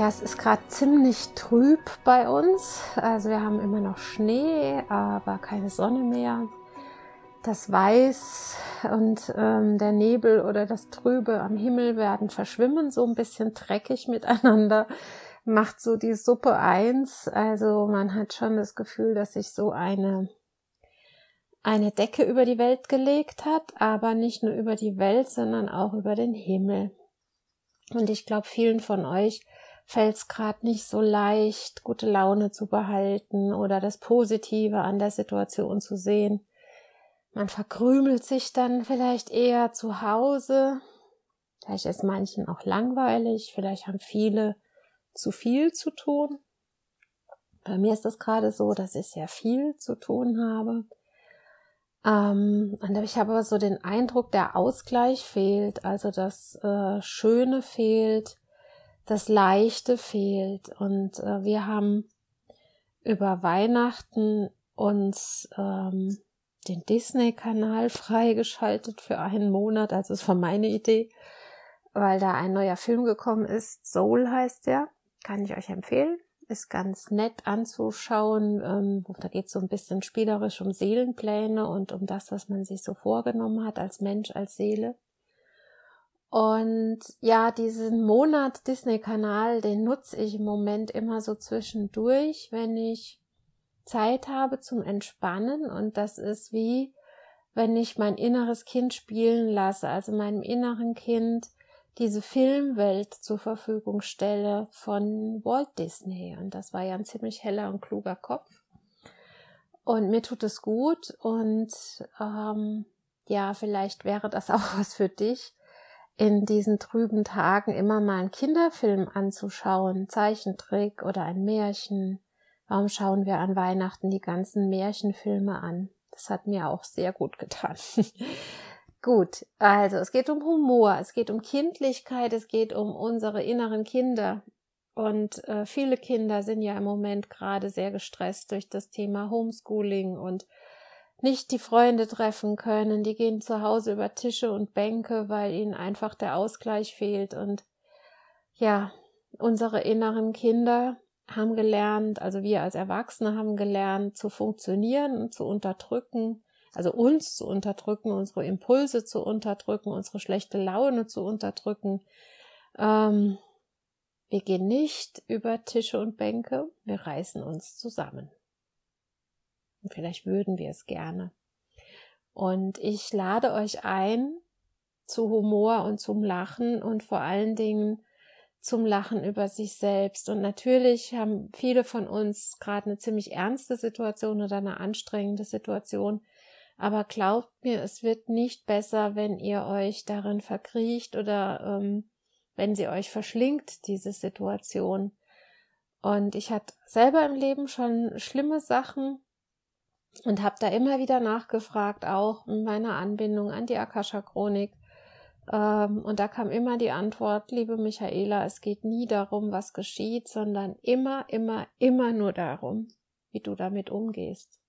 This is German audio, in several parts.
Ja, es ist gerade ziemlich trüb bei uns. Also wir haben immer noch Schnee, aber keine Sonne mehr. Das Weiß und ähm, der Nebel oder das Trübe am Himmel werden verschwimmen, so ein bisschen dreckig miteinander. Macht so die Suppe eins. Also man hat schon das Gefühl, dass sich so eine eine Decke über die Welt gelegt hat, aber nicht nur über die Welt, sondern auch über den Himmel. Und ich glaube, vielen von euch fällt es gerade nicht so leicht, gute Laune zu behalten oder das Positive an der Situation zu sehen. Man verkrümelt sich dann vielleicht eher zu Hause. Vielleicht ist manchen auch langweilig. Vielleicht haben viele zu viel zu tun. Bei mir ist das gerade so, dass ich sehr viel zu tun habe. Ähm, und ich habe aber so den Eindruck, der Ausgleich fehlt, also das äh, Schöne fehlt, das Leichte fehlt. Und äh, wir haben über Weihnachten uns ähm, den Disney-Kanal freigeschaltet für einen Monat. Also es war meine Idee, weil da ein neuer Film gekommen ist. Soul heißt der. Kann ich euch empfehlen. Ist ganz nett anzuschauen. Ähm, da geht es so ein bisschen spielerisch um Seelenpläne und um das, was man sich so vorgenommen hat als Mensch, als Seele. Und ja, diesen Monat Disney-Kanal, den nutze ich im Moment immer so zwischendurch, wenn ich Zeit habe zum Entspannen. Und das ist wie, wenn ich mein inneres Kind spielen lasse, also meinem inneren Kind diese Filmwelt zur Verfügung stelle von Walt Disney. Und das war ja ein ziemlich heller und kluger Kopf. Und mir tut es gut. Und ähm, ja, vielleicht wäre das auch was für dich in diesen trüben Tagen immer mal einen Kinderfilm anzuschauen, Zeichentrick oder ein Märchen. Warum schauen wir an Weihnachten die ganzen Märchenfilme an? Das hat mir auch sehr gut getan. gut, also es geht um Humor, es geht um Kindlichkeit, es geht um unsere inneren Kinder. Und äh, viele Kinder sind ja im Moment gerade sehr gestresst durch das Thema Homeschooling und nicht die Freunde treffen können, die gehen zu Hause über Tische und Bänke, weil ihnen einfach der Ausgleich fehlt. Und ja, unsere inneren Kinder haben gelernt, also wir als Erwachsene haben gelernt, zu funktionieren und zu unterdrücken, also uns zu unterdrücken, unsere Impulse zu unterdrücken, unsere schlechte Laune zu unterdrücken. Ähm, wir gehen nicht über Tische und Bänke, wir reißen uns zusammen. Und vielleicht würden wir es gerne. Und ich lade euch ein zu Humor und zum Lachen und vor allen Dingen zum Lachen über sich selbst. Und natürlich haben viele von uns gerade eine ziemlich ernste Situation oder eine anstrengende Situation. Aber glaubt mir, es wird nicht besser, wenn ihr euch darin verkriecht oder ähm, wenn sie euch verschlingt, diese Situation. Und ich hatte selber im Leben schon schlimme Sachen und habe da immer wieder nachgefragt, auch in meiner Anbindung an die Akasha Chronik. Ähm, und da kam immer die Antwort, liebe Michaela, es geht nie darum, was geschieht, sondern immer, immer, immer nur darum, wie du damit umgehst.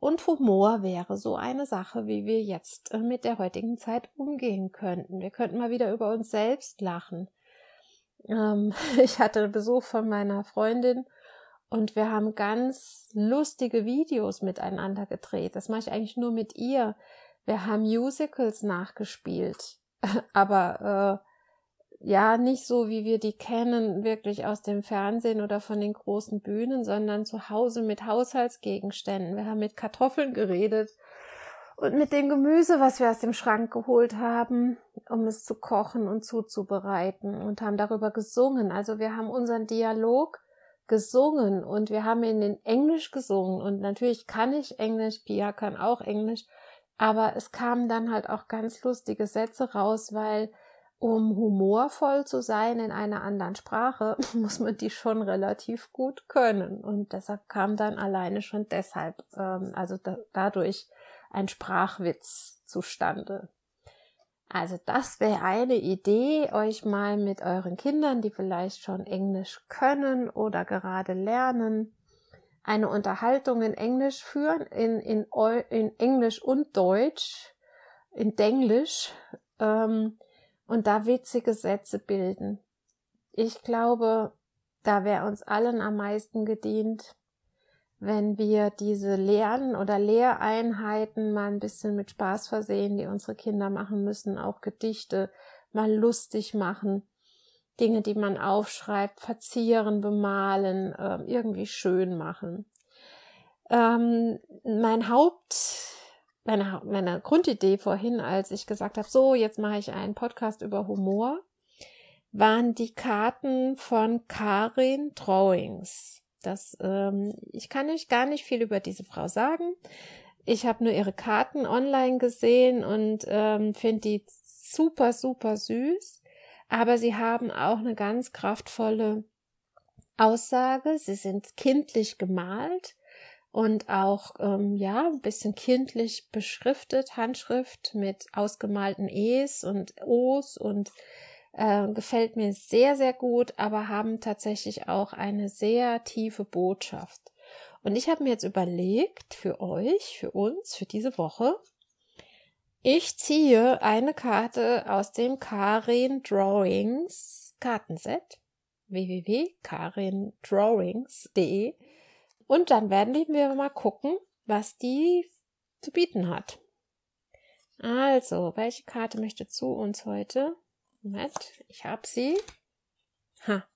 Und Humor wäre so eine Sache, wie wir jetzt äh, mit der heutigen Zeit umgehen könnten. Wir könnten mal wieder über uns selbst lachen. Ähm, ich hatte Besuch von meiner Freundin und wir haben ganz lustige Videos miteinander gedreht. Das mache ich eigentlich nur mit ihr. Wir haben Musicals nachgespielt. Aber äh, ja nicht so, wie wir die kennen, wirklich aus dem Fernsehen oder von den großen Bühnen, sondern zu Hause mit Haushaltsgegenständen. Wir haben mit Kartoffeln geredet und mit dem Gemüse, was wir aus dem Schrank geholt haben, um es zu kochen und zuzubereiten und haben darüber gesungen. Also wir haben unseren Dialog gesungen und wir haben ihn in Englisch gesungen und natürlich kann ich Englisch, Pia kann auch Englisch, aber es kamen dann halt auch ganz lustige Sätze raus, weil um humorvoll zu sein in einer anderen Sprache, muss man die schon relativ gut können. Und deshalb kam dann alleine schon deshalb, ähm, also da, dadurch ein Sprachwitz zustande. Also das wäre eine Idee, euch mal mit euren Kindern, die vielleicht schon Englisch können oder gerade lernen, eine Unterhaltung in Englisch führen, in, in, in Englisch und Deutsch, in Denglisch, ähm, und da witzige Sätze bilden. Ich glaube, da wäre uns allen am meisten gedient, wenn wir diese Lernen oder Lehreinheiten mal ein bisschen mit Spaß versehen, die unsere Kinder machen müssen, auch Gedichte mal lustig machen, Dinge, die man aufschreibt, verzieren, bemalen, äh, irgendwie schön machen. Ähm, mein Haupt, meine, meine Grundidee vorhin, als ich gesagt habe, so, jetzt mache ich einen Podcast über Humor, waren die Karten von Karin Drawings. Das, ähm, ich kann euch gar nicht viel über diese Frau sagen. Ich habe nur ihre Karten online gesehen und ähm, finde die super, super süß. Aber sie haben auch eine ganz kraftvolle Aussage. Sie sind kindlich gemalt und auch ähm, ja ein bisschen kindlich beschriftet, Handschrift mit ausgemalten E's und O's und äh, gefällt mir sehr, sehr gut, aber haben tatsächlich auch eine sehr tiefe Botschaft. Und ich habe mir jetzt überlegt, für euch, für uns, für diese Woche, ich ziehe eine Karte aus dem Karin Drawings Kartenset www.karindrawings.de und dann werden wir mal gucken, was die zu bieten hat. Also, welche Karte möchte zu uns heute? Moment, ich habe sie. Ha.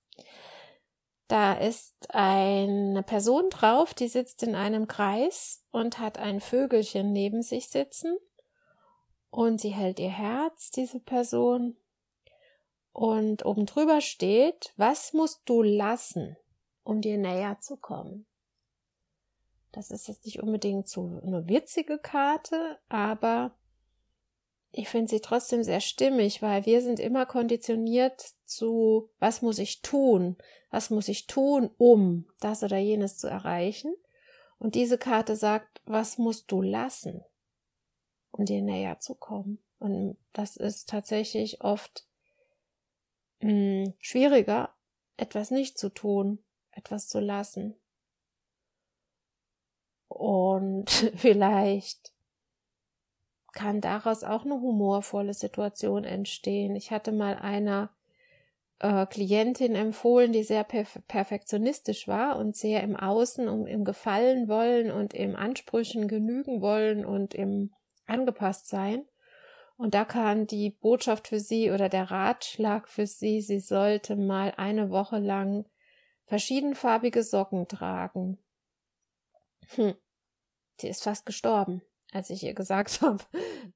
Da ist eine Person drauf, die sitzt in einem Kreis und hat ein Vögelchen neben sich sitzen. Und sie hält ihr Herz, diese Person. Und oben drüber steht, was musst du lassen, um dir näher zu kommen? Das ist jetzt nicht unbedingt so eine witzige Karte, aber ich finde sie trotzdem sehr stimmig, weil wir sind immer konditioniert zu, was muss ich tun? Was muss ich tun, um das oder jenes zu erreichen? Und diese Karte sagt, was musst du lassen, um dir näher zu kommen? Und das ist tatsächlich oft mh, hm, schwieriger, etwas nicht zu tun, etwas zu lassen. Und vielleicht kann daraus auch eine humorvolle Situation entstehen. Ich hatte mal einer äh, Klientin empfohlen, die sehr perf perfektionistisch war und sehr im Außen um im Gefallen wollen und im Ansprüchen genügen wollen und im angepasst sein. Und da kam die Botschaft für sie oder der Ratschlag für sie, sie sollte mal eine Woche lang verschiedenfarbige Socken tragen. Hm. Sie ist fast gestorben als ich ihr gesagt habe,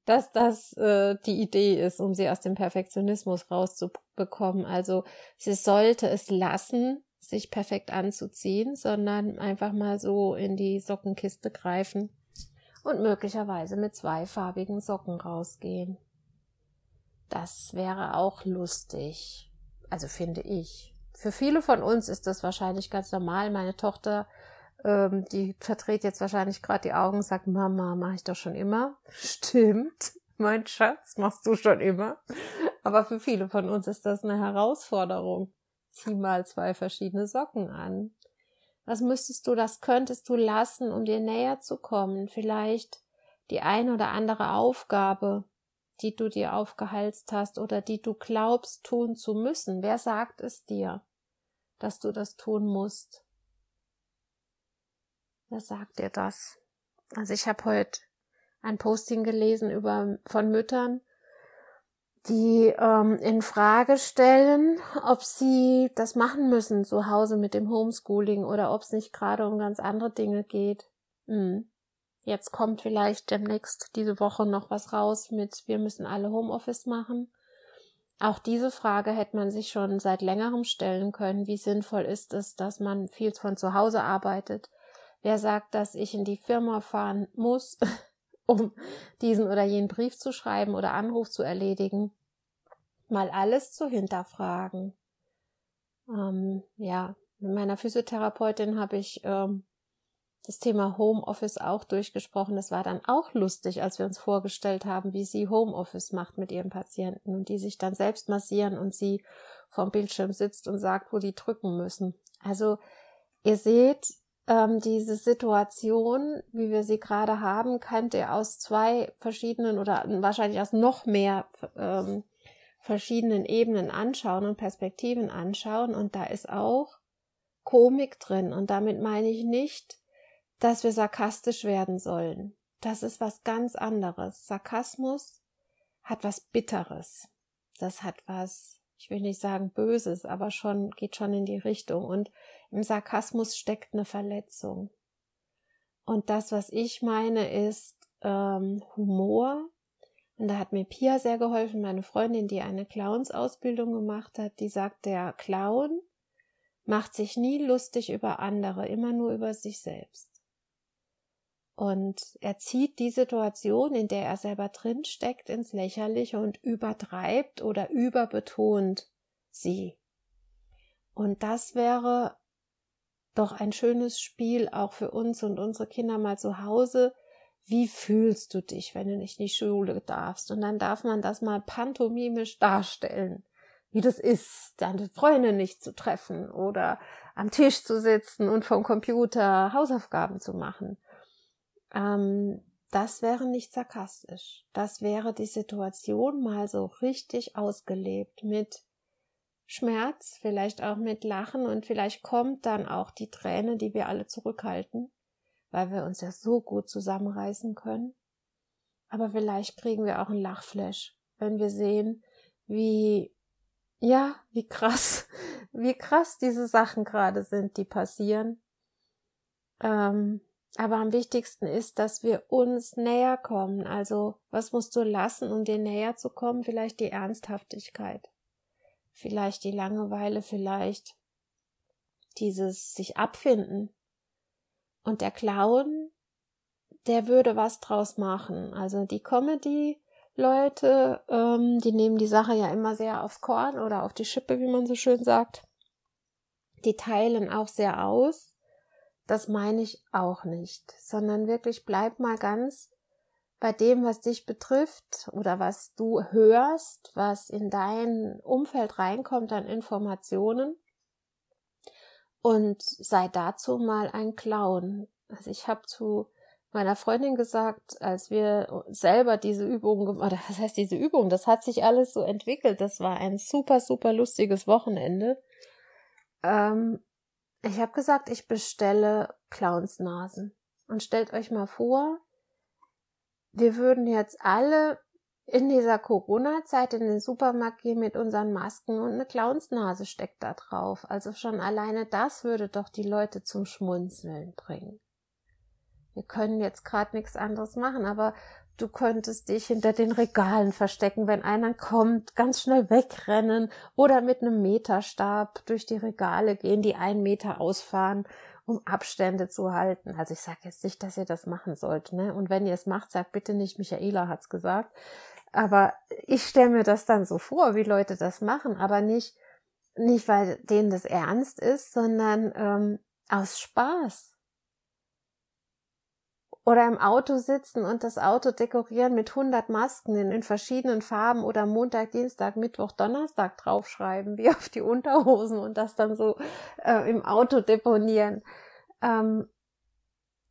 dass das äh, die Idee ist, um sie aus dem Perfektionismus rauszubekommen. Also sie sollte es lassen, sich perfekt anzuziehen, sondern einfach mal so in die Sockenkiste greifen und möglicherweise mit zweifarbigen Socken rausgehen. Das wäre auch lustig. Also finde ich. Für viele von uns ist das wahrscheinlich ganz normal. Meine Tochter ähm, die verdreht jetzt wahrscheinlich gerade die Augen und sagt, Mama, mache ich doch schon immer. Stimmt, mein Schatz, machst du schon immer. Aber für viele von uns ist das eine Herausforderung. Zieh mal zwei verschiedene Socken an. Was müsstest du, das könntest du lassen, um dir näher zu kommen? Vielleicht die ein oder andere Aufgabe, die du dir aufgehalst hast oder die du glaubst tun zu müssen. Wer sagt es dir, dass du das tun musst? Wer sagt dir das? Also ich habe heute ein Posting gelesen über von Müttern, die ähm, in Frage stellen, ob sie das machen müssen zu Hause mit dem Homeschooling oder ob es nicht gerade um ganz andere Dinge geht. Hm. Jetzt kommt vielleicht demnächst diese Woche noch was raus mit, wir müssen alle Homeoffice machen. Auch diese Frage hätte man sich schon seit längerem stellen können. Wie sinnvoll ist es, dass man viel von zu Hause arbeitet? Wer sagt, dass ich in die Firma fahren muss, um diesen oder jenen Brief zu schreiben oder Anruf zu erledigen? Mal alles zu hinterfragen. Ähm, ja, mit meiner Physiotherapeutin habe ich ähm, das Thema Homeoffice auch durchgesprochen. Das war dann auch lustig, als wir uns vorgestellt haben, wie sie Homeoffice macht mit ihren Patienten und die sich dann selbst massieren und sie vom Bildschirm sitzt und sagt, wo die drücken müssen. Also ihr seht, ähm, diese Situation, wie wir sie gerade haben, könnt ihr aus zwei verschiedenen oder wahrscheinlich aus noch mehr ähm, verschiedenen Ebenen anschauen und Perspektiven anschauen. Und da ist auch Komik drin. Und damit meine ich nicht, dass wir sarkastisch werden sollen. Das ist was ganz anderes. Sarkasmus hat was Bitteres. Das hat was, ich will nicht sagen Böses, aber schon, geht schon in die Richtung. Und im Sarkasmus steckt eine Verletzung. Und das, was ich meine, ist ähm, Humor. Und da hat mir Pia sehr geholfen, meine Freundin, die eine Clownsausbildung gemacht hat, die sagt, der Clown macht sich nie lustig über andere, immer nur über sich selbst. Und er zieht die Situation, in der er selber drin steckt, ins Lächerliche und übertreibt oder überbetont sie. Und das wäre doch ein schönes Spiel auch für uns und unsere Kinder mal zu Hause. Wie fühlst du dich, wenn du nicht in die Schule darfst? Und dann darf man das mal pantomimisch darstellen, wie das ist, deine Freunde nicht zu treffen oder am Tisch zu sitzen und vom Computer Hausaufgaben zu machen ähm, das wäre nicht sarkastisch. Das wäre die Situation mal so richtig ausgelebt mit Schmerz, vielleicht auch mit Lachen und vielleicht kommt dann auch die Träne, die wir alle zurückhalten, weil wir uns ja so gut zusammenreißen können. Aber vielleicht kriegen wir auch ein Lachflash, wenn wir sehen, wie, ja, wie krass, wie krass diese Sachen gerade sind, die passieren. Ähm, aber am wichtigsten ist, dass wir uns näher kommen. Also, was musst du lassen, um dir näher zu kommen? Vielleicht die Ernsthaftigkeit. Vielleicht die Langeweile, vielleicht dieses sich abfinden. Und der Clown, der würde was draus machen. Also die Comedy-Leute, ähm, die nehmen die Sache ja immer sehr aufs Korn oder auf die Schippe, wie man so schön sagt. Die teilen auch sehr aus das meine ich auch nicht, sondern wirklich bleib mal ganz bei dem, was dich betrifft oder was du hörst, was in dein Umfeld reinkommt an Informationen und sei dazu mal ein Clown. Also ich habe zu meiner Freundin gesagt, als wir selber diese Übung, oder was heißt diese Übung, das hat sich alles so entwickelt, das war ein super, super lustiges Wochenende. Ähm, ich habe gesagt, ich bestelle Clownsnasen. Und stellt euch mal vor, wir würden jetzt alle in dieser Corona-Zeit in den Supermarkt gehen mit unseren Masken und eine Clownsnase steckt da drauf. Also schon alleine das würde doch die Leute zum Schmunzeln bringen. Wir können jetzt gerade nichts anderes machen, aber du könntest dich hinter den Regalen verstecken, wenn einer kommt, ganz schnell wegrennen oder mit einem Meterstab durch die Regale gehen, die einen Meter ausfahren, um Abstände zu halten. Also ich sage jetzt nicht, dass ihr das machen sollt, ne? Und wenn ihr es macht, sagt bitte nicht, Michaela hat's gesagt. Aber ich stelle mir das dann so vor, wie Leute das machen, aber nicht, nicht weil denen das ernst ist, sondern ähm, aus Spaß oder im Auto sitzen und das Auto dekorieren mit 100 Masken in, in verschiedenen Farben oder Montag, Dienstag, Mittwoch, Donnerstag draufschreiben, wie auf die Unterhosen und das dann so äh, im Auto deponieren. Ähm,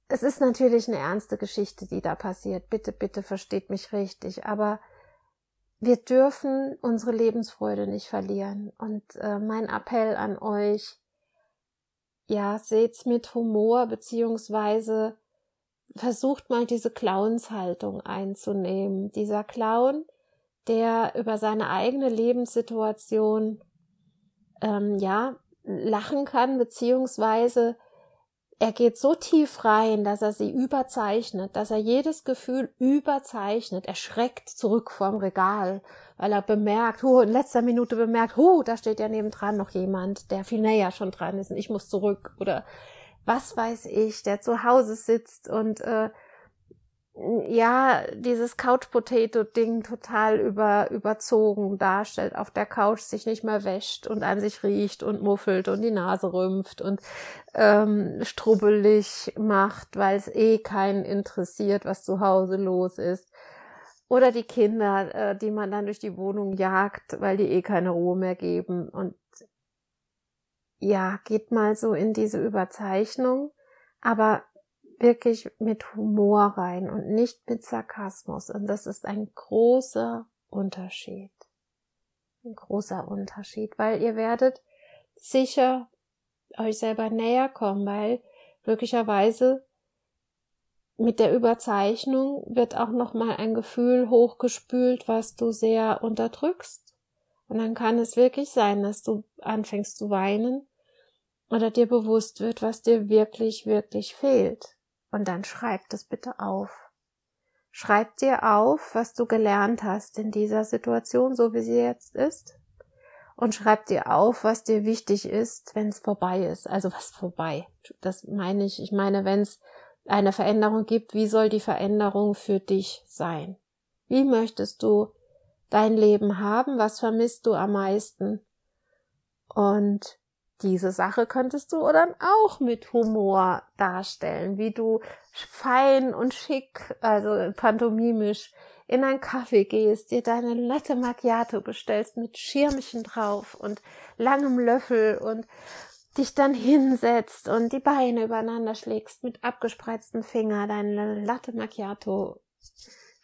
es ist natürlich eine ernste Geschichte, die da passiert. Bitte, bitte versteht mich richtig. Aber wir dürfen unsere Lebensfreude nicht verlieren. Und äh, mein Appell an euch, ja, seht's mit Humor beziehungsweise versucht mal diese Clownshaltung einzunehmen. Dieser Clown, der über seine eigene Lebenssituation ähm, ja lachen kann, beziehungsweise er geht so tief rein, dass er sie überzeichnet, dass er jedes Gefühl überzeichnet. Er schreckt zurück vom Regal, weil er bemerkt, oh, in letzter Minute bemerkt, oh, da steht ja nebendran noch jemand, der viel näher schon dran ist und ich muss zurück oder was weiß ich, der zu Hause sitzt und äh, ja, dieses Couch Potato Ding total über, überzogen darstellt, auf der Couch sich nicht mehr wäscht und an sich riecht und muffelt und die Nase rümpft und ähm, strubbelig macht, weil es eh keinen interessiert, was zu Hause los ist. Oder die Kinder, äh, die man dann durch die Wohnung jagt, weil die eh keine Ruhe mehr geben. Und ja, geht mal so in diese Überzeichnung, aber wirklich mit Humor rein und nicht mit Sarkasmus. Und das ist ein großer Unterschied. Ein großer Unterschied, weil ihr werdet sicher euch selber näher kommen, weil möglicherweise mit der Überzeichnung wird auch noch mal ein Gefühl hochgespült, was du sehr unterdrückst. Und dann kann es wirklich sein, dass du anfängst zu weinen oder dir bewusst wird, was dir wirklich, wirklich fehlt. Und dann schreib das bitte auf. Schreib dir auf, was du gelernt hast in dieser Situation, so wie sie jetzt ist. Und schreib dir auf, was dir wichtig ist, wenn es vorbei ist. Also was vorbei. Das meine ich. Ich meine, wenn es eine Veränderung gibt, wie soll die Veränderung für dich sein? Wie möchtest du dein Leben haben? Was vermisst du am meisten? Und diese Sache könntest du dann auch mit Humor darstellen, wie du fein und schick, also pantomimisch, in ein Kaffee gehst, dir deine Latte Macchiato bestellst mit Schirmchen drauf und langem Löffel und dich dann hinsetzt und die Beine übereinander schlägst mit abgespreizten Finger deine Latte Macchiato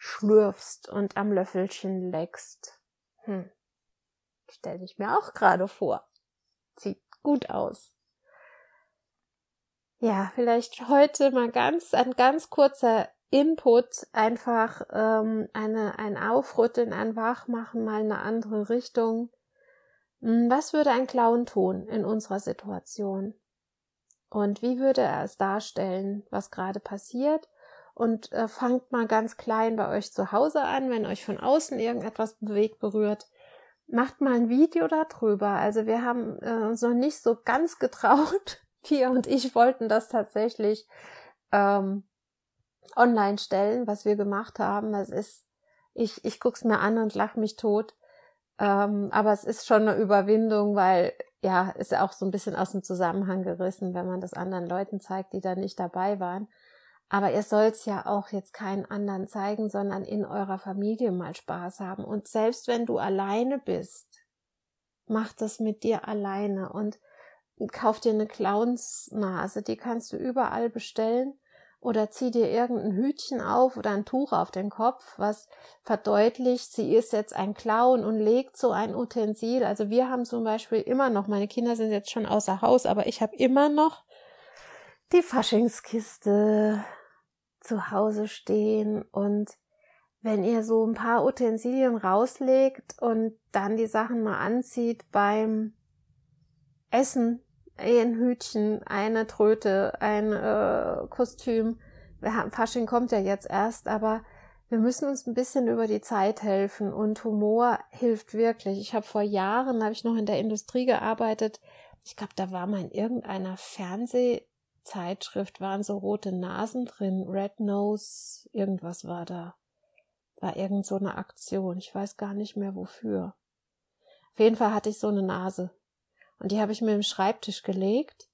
schlürfst und am Löffelchen leckst. Hm. Stell dich mir auch gerade vor. Sieht gut aus. Ja, vielleicht heute mal ganz ein ganz kurzer Input, einfach ähm, eine ein Aufrütteln, ein Wachmachen, mal eine andere Richtung. Hm, was würde ein Clown tun in unserer Situation? Und wie würde er es darstellen, was gerade passiert? Und äh, fangt mal ganz klein bei euch zu Hause an, wenn euch von außen irgendetwas bewegt, berührt macht mal ein Video darüber. Also wir haben äh, uns noch nicht so ganz getraut. Pia und ich wollten das tatsächlich ähm, online stellen, was wir gemacht haben. Das ist, ich, ich guck's mir an und lach mich tot. Ähm, aber es ist schon eine Überwindung, weil ja, ist auch so ein bisschen aus dem Zusammenhang gerissen, wenn man das anderen Leuten zeigt, die da nicht dabei waren. Aber ihr sollt's ja auch jetzt keinen anderen zeigen, sondern in eurer Familie mal Spaß haben. Und selbst wenn du alleine bist, mach das mit dir alleine und kauf dir eine Clownsnase, die kannst du überall bestellen oder zieh dir irgendein Hütchen auf oder ein Tuch auf den Kopf, was verdeutlicht, sie ist jetzt ein Clown und legt so ein Utensil. Also wir haben zum Beispiel immer noch, meine Kinder sind jetzt schon außer Haus, aber ich habe immer noch die Faschingskiste zu Hause stehen und wenn ihr so ein paar Utensilien rauslegt und dann die Sachen mal anzieht beim Essen, ein Hütchen, eine Tröte, ein äh, Kostüm. Fasching kommt ja jetzt erst, aber wir müssen uns ein bisschen über die Zeit helfen und Humor hilft wirklich. Ich habe vor Jahren, habe ich noch in der Industrie gearbeitet. Ich glaube, da war mal in irgendeiner Fernseh Zeitschrift waren so rote Nasen drin, Red Nose, irgendwas war da. War irgend so eine Aktion. Ich weiß gar nicht mehr wofür. Auf jeden Fall hatte ich so eine Nase. Und die habe ich mir im Schreibtisch gelegt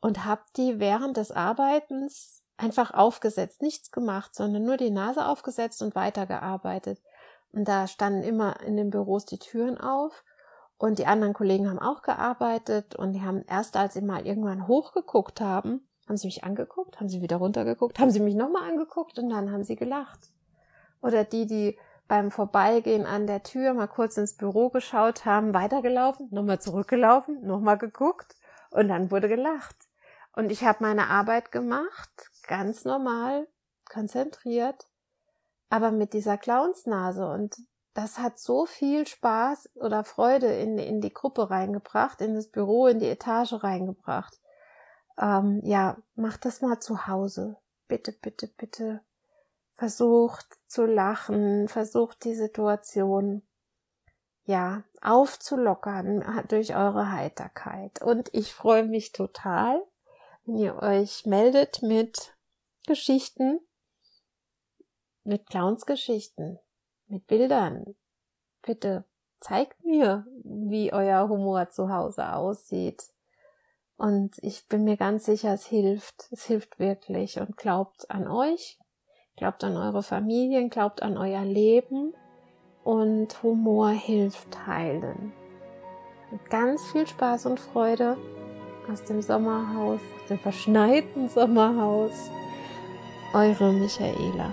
und habe die während des Arbeitens einfach aufgesetzt, nichts gemacht, sondern nur die Nase aufgesetzt und weitergearbeitet. Und da standen immer in den Büros die Türen auf und die anderen Kollegen haben auch gearbeitet und die haben erst, als sie mal irgendwann hochgeguckt haben, haben sie mich angeguckt, haben sie wieder runtergeguckt, haben sie mich nochmal angeguckt und dann haben sie gelacht. Oder die, die beim Vorbeigehen an der Tür mal kurz ins Büro geschaut haben, weitergelaufen, nochmal zurückgelaufen, nochmal geguckt und dann wurde gelacht. Und ich habe meine Arbeit gemacht, ganz normal, konzentriert, aber mit dieser Clownsnase und das hat so viel Spaß oder Freude in, in die Gruppe reingebracht, in das Büro, in die Etage reingebracht. Ähm, ja, macht das mal zu Hause. Bitte, bitte, bitte. Versucht zu lachen, versucht die Situation ja, aufzulockern durch eure Heiterkeit. Und ich freue mich total, wenn ihr euch meldet mit Geschichten, mit Clownsgeschichten, mit Bildern. Bitte zeigt mir, wie euer Humor zu Hause aussieht. Und ich bin mir ganz sicher, es hilft. Es hilft wirklich. Und glaubt an euch, glaubt an eure Familien, glaubt an euer Leben und Humor hilft heilen. Mit ganz viel Spaß und Freude aus dem Sommerhaus, aus dem verschneiten Sommerhaus. Eure Michaela.